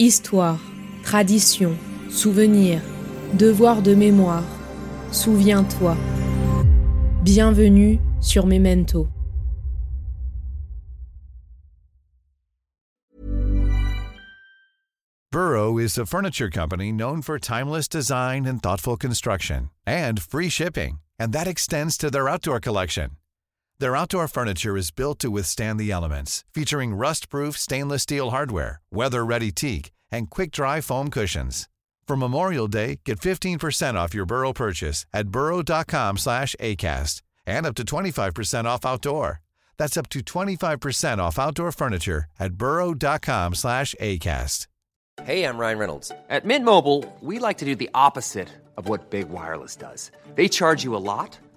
Histoire, tradition, souvenir, devoir de mémoire. Souviens-toi. Bienvenue sur Memento. Burrow is a furniture company known for timeless design and thoughtful construction and free shipping, and that extends to their outdoor collection. Their outdoor furniture is built to withstand the elements, featuring rust-proof stainless steel hardware, weather-ready teak, and quick-dry foam cushions. For Memorial Day, get 15% off your Burrow purchase at burrow.com slash ACAST and up to 25% off outdoor. That's up to 25% off outdoor furniture at burrow.com slash ACAST. Hey, I'm Ryan Reynolds. At Mint Mobile, we like to do the opposite of what Big Wireless does. They charge you a lot,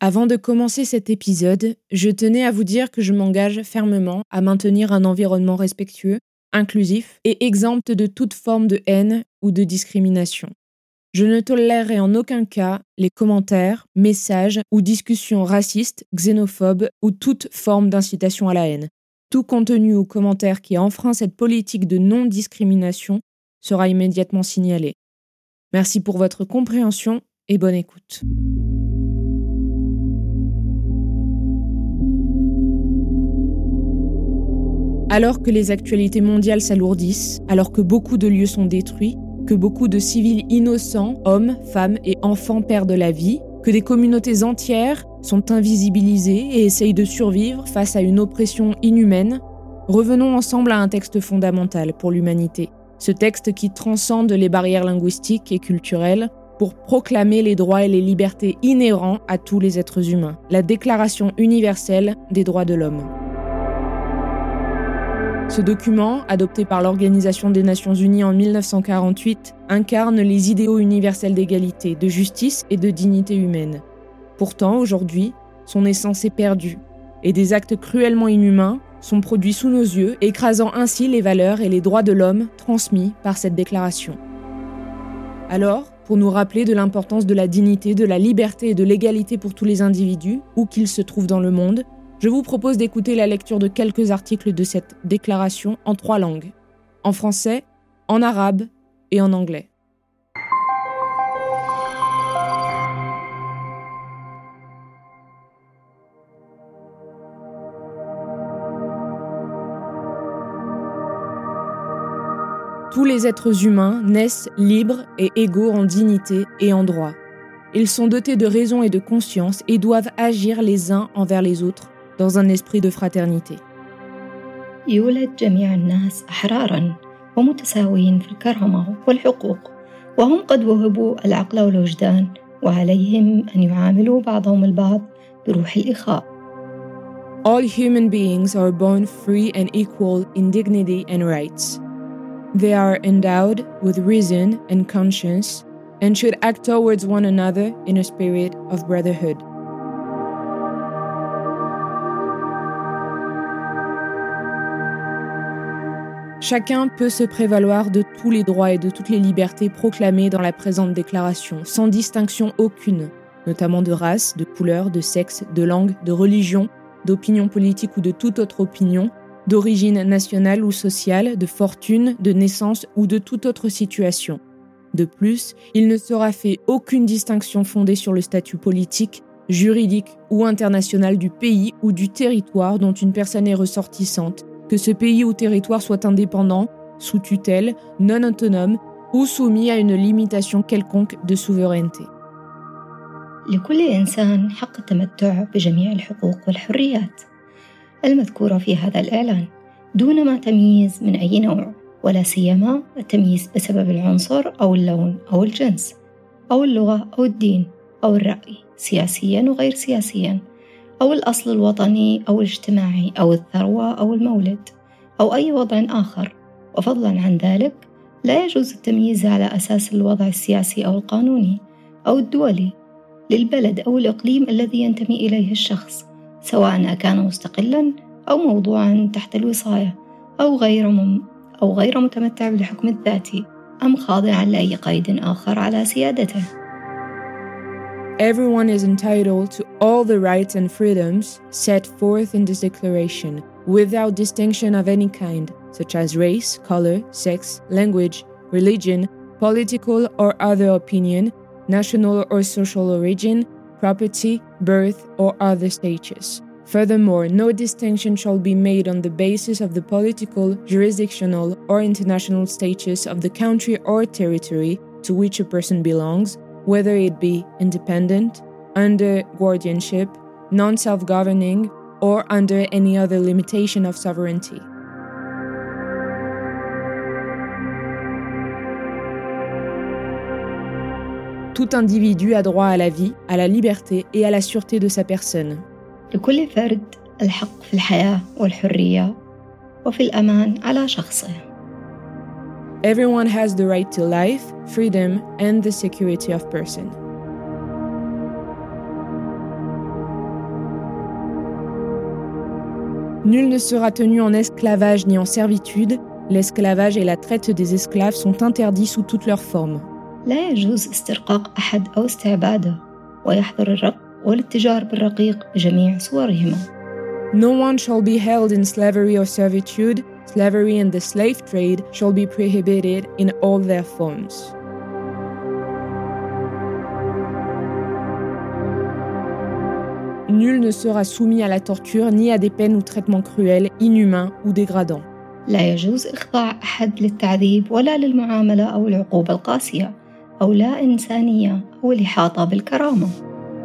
Avant de commencer cet épisode, je tenais à vous dire que je m'engage fermement à maintenir un environnement respectueux, inclusif et exempt de toute forme de haine ou de discrimination. Je ne tolérerai en aucun cas les commentaires, messages ou discussions racistes, xénophobes ou toute forme d'incitation à la haine. Tout contenu ou commentaire qui enfreint cette politique de non-discrimination sera immédiatement signalé. Merci pour votre compréhension et bonne écoute. Alors que les actualités mondiales s'alourdissent, alors que beaucoup de lieux sont détruits, que beaucoup de civils innocents, hommes, femmes et enfants perdent la vie, que des communautés entières sont invisibilisées et essayent de survivre face à une oppression inhumaine, revenons ensemble à un texte fondamental pour l'humanité. Ce texte qui transcende les barrières linguistiques et culturelles pour proclamer les droits et les libertés inhérents à tous les êtres humains, la Déclaration universelle des droits de l'homme. Ce document, adopté par l'Organisation des Nations Unies en 1948, incarne les idéaux universels d'égalité, de justice et de dignité humaine. Pourtant, aujourd'hui, son essence est perdue, et des actes cruellement inhumains sont produits sous nos yeux, écrasant ainsi les valeurs et les droits de l'homme transmis par cette déclaration. Alors, pour nous rappeler de l'importance de la dignité, de la liberté et de l'égalité pour tous les individus, où qu'ils se trouvent dans le monde, je vous propose d'écouter la lecture de quelques articles de cette déclaration en trois langues, en français, en arabe et en anglais. Tous les êtres humains naissent libres et égaux en dignité et en droit. Ils sont dotés de raison et de conscience et doivent agir les uns envers les autres dans un esprit de fraternité. يولد جميع الناس أحرارا ومتساويين في الكرامة والحقوق وهم قد وهبوا العقل والوجدان وعليهم أن يعاملوا بعضهم البعض بروح الإخاء. All human beings are born free and equal in dignity and rights. They are endowed with reason and conscience and should act towards one another in a spirit of brotherhood. Chacun peut se prévaloir de tous les droits et de toutes les libertés proclamées dans la présente déclaration, sans distinction aucune, notamment de race, de couleur, de sexe, de langue, de religion, d'opinion politique ou de toute autre opinion, d'origine nationale ou sociale, de fortune, de naissance ou de toute autre situation. De plus, il ne sera fait aucune distinction fondée sur le statut politique, juridique ou international du pays ou du territoire dont une personne est ressortissante, que ce pays ou territoire soit indépendant, sous tutelle, non autonome ou soumis à une limitation quelconque de souveraineté. لكل إنسان حق التمتع بجميع الحقوق والحريات المذكورة في هذا الإعلان دون ما تمييز من أي نوع ولا سيما التمييز بسبب العنصر أو اللون أو الجنس أو اللغة أو الدين أو الرأي سياسيا وغير سياسيا أو الأصل الوطني أو الاجتماعي أو الثروة أو المولد أو أي وضع آخر وفضلا عن ذلك لا يجوز التمييز على أساس الوضع السياسي أو القانوني أو الدولي للبلد أو الإقليم الذي ينتمي إليه الشخص سواء كان مستقلا أو موضوعا تحت الوصاية أو غير مم أو غير متمتع بالحكم الذاتي أم خاضعا لأي قيد آخر على سيادته. Everyone is entitled to all the rights and freedoms set forth in this declaration, without distinction of any kind, such as race, color, sex, language, religion, political or other opinion, national or social origin, property, birth, or other status. Furthermore, no distinction shall be made on the basis of the political, jurisdictional, or international status of the country or territory to which a person belongs, whether it be independent, under guardianship, non self governing, or under any other limitation of sovereignty. Tout individu a droit à la vie, à la liberté et à la sûreté de sa personne. لكل فرد الحق في الحياة والحرية وفي الأمان على شخصه. Everyone has the right to life, freedom and the security of person. Nul ne sera tenu en esclavage ni en servitude. L'esclavage et la traite des esclaves sont interdits sous toutes leurs formes. لا يجوز استرقاق أحد أو استعباده ويحظر الرق والاتجار بالرقيق بجميع صورهما. No one shall be held in slavery or servitude. Slavery and the slave trade shall be prohibited in all their forms. Nul ne sera soumis à la torture ni à des peines ou traitements cruels, inhumains ou dégradants. لا يجوز إخضاع أحد للتعذيب ولا للمعاملة أو العقوبة القاسية أو لا إنسانية أو الإحاطة بالكرامة.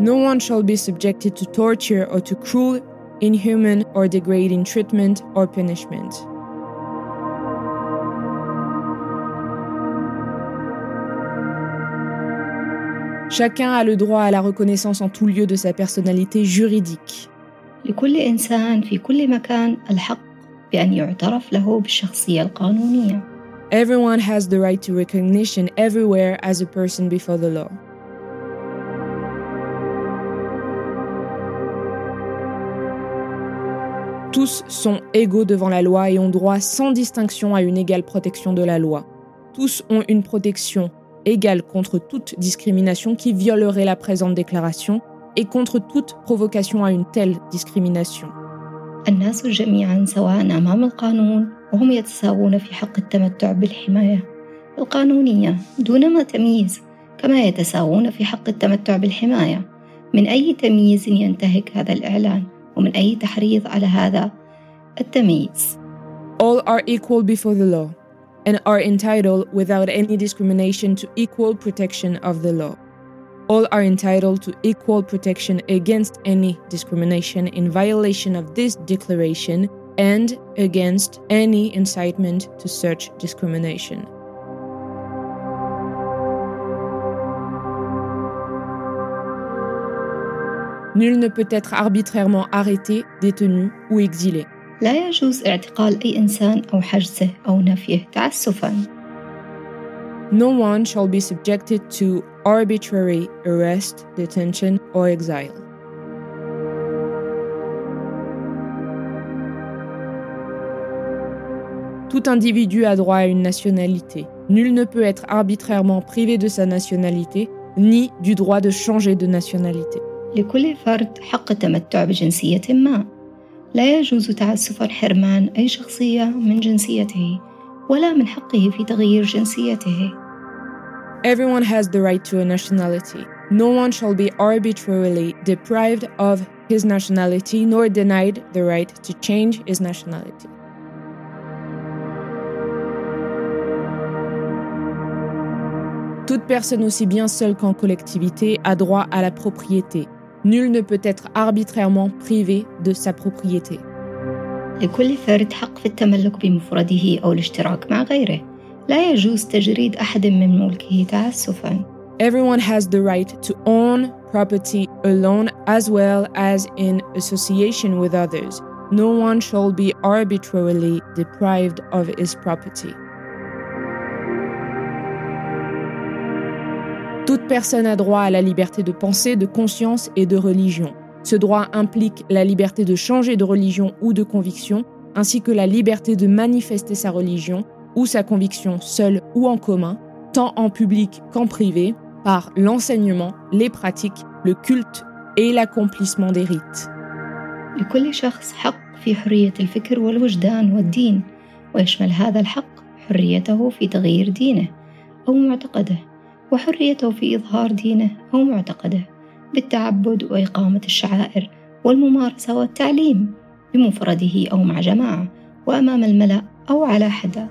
No one shall be subjected to torture or to cruel, inhuman, or degrading treatment or punishment. Chacun a le droit à la reconnaissance en tout lieu de sa personnalité juridique. لكل إنسان في كل مكان الحق بأن يعترف له بالشخصية القانونية. Everyone has the right to recognition everywhere as a person before the law. Tous sont égaux devant la loi et ont droit sans distinction à une égale protection de la loi. Tous ont une protection égale contre toute discrimination qui violerait la présente déclaration et contre toute provocation à une telle discrimination. الناس جميعا سواء أمام القانون وهم يتساوون في حق التمتع بالحماية القانونية دون ما تمييز كما يتساوون في حق التمتع بالحماية من أي تمييز ينتهك هذا الإعلان ومن أي تحريض على هذا التمييز. All are equal before the law and are entitled without any discrimination to equal protection of the law. All are entitled to equal protection against any discrimination in violation of this declaration and against any incitement to such discrimination. Nul ne peut être arbitrairement arrêté, détenu ou exilé. لا يجوز اعتقال أي إنسان أو حجزه أو نفيه تعسفاً. No one shall be subjected to arbitrary arrest, detention, or exile. Tout individu a droit à une nationalité. Nul ne peut être arbitrairement privé de sa nationalité, ni du droit de changer de nationalité. لكل فرد حق التمتع بجنسية ما. لا يجوز تعسفا حرمان أي شخصية من جنسيته ولا من حقه في تغيير جنسيته. Everyone has the right to a nationality. No one shall be arbitrarily deprived of his nationality nor denied the right to change his nationality. Toute personne aussi bien seule qu'en collectivité a droit à la propriété. Nul ne peut être arbitrairement privé de sa propriété. لكل فرد حق في التملك بمفرده أو الاشتراك مع غيره. لا يجوز تجريد أحد من ملكه تعسفاً. Everyone has the right to own property alone as well as in association with others. No one shall be arbitrarily deprived of his property. Toute personne a droit à la liberté de pensée, de conscience et de religion. Ce droit implique la liberté de changer de religion ou de conviction, ainsi que la liberté de manifester sa religion ou sa conviction seule ou en commun, tant en public qu'en privé, par l'enseignement, les pratiques, le culte et l'accomplissement des rites. لكل شخص حق في حرية الفكر والوجدان والدين ويشمل هذا الحق حريته في تغيير دينه أو معتقده وحريته في إظهار دينه أو معتقده بالتعبد وإقامة الشعائر والممارسة والتعليم بمفرده أو مع جماعة وأمام الملأ أو على حدة.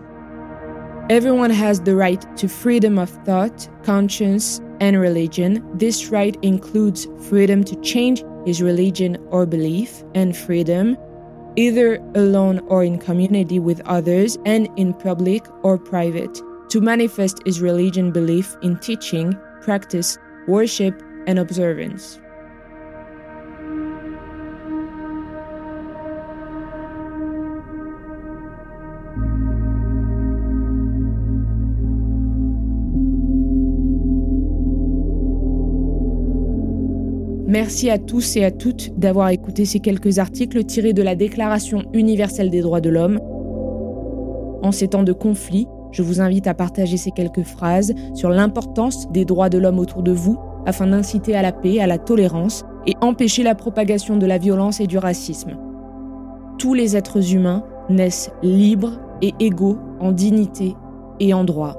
Everyone has the right to freedom of thought, conscience, and religion. This right includes freedom to change his religion or belief, and freedom, either alone or in community with others, and in public or private, to manifest his religion belief in teaching, practice, worship, and observance. Merci à tous et à toutes d'avoir écouté ces quelques articles tirés de la Déclaration universelle des droits de l'homme. En ces temps de conflit, je vous invite à partager ces quelques phrases sur l'importance des droits de l'homme autour de vous afin d'inciter à la paix, à la tolérance et empêcher la propagation de la violence et du racisme. Tous les êtres humains naissent libres et égaux en dignité et en droit.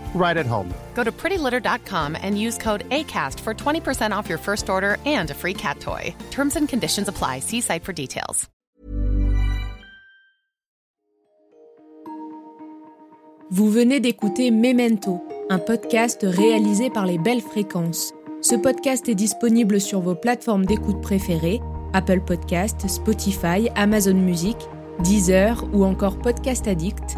right at home. Go to prettylitter.com and use code ACAST for 20% off your first order and a free cat toy. Terms and conditions apply. See site for details. Vous venez d'écouter Memento, un podcast réalisé par les Belles Fréquences. Ce podcast est disponible sur vos plateformes d'écoute préférées Apple Podcast, Spotify, Amazon Music, Deezer ou encore Podcast Addict.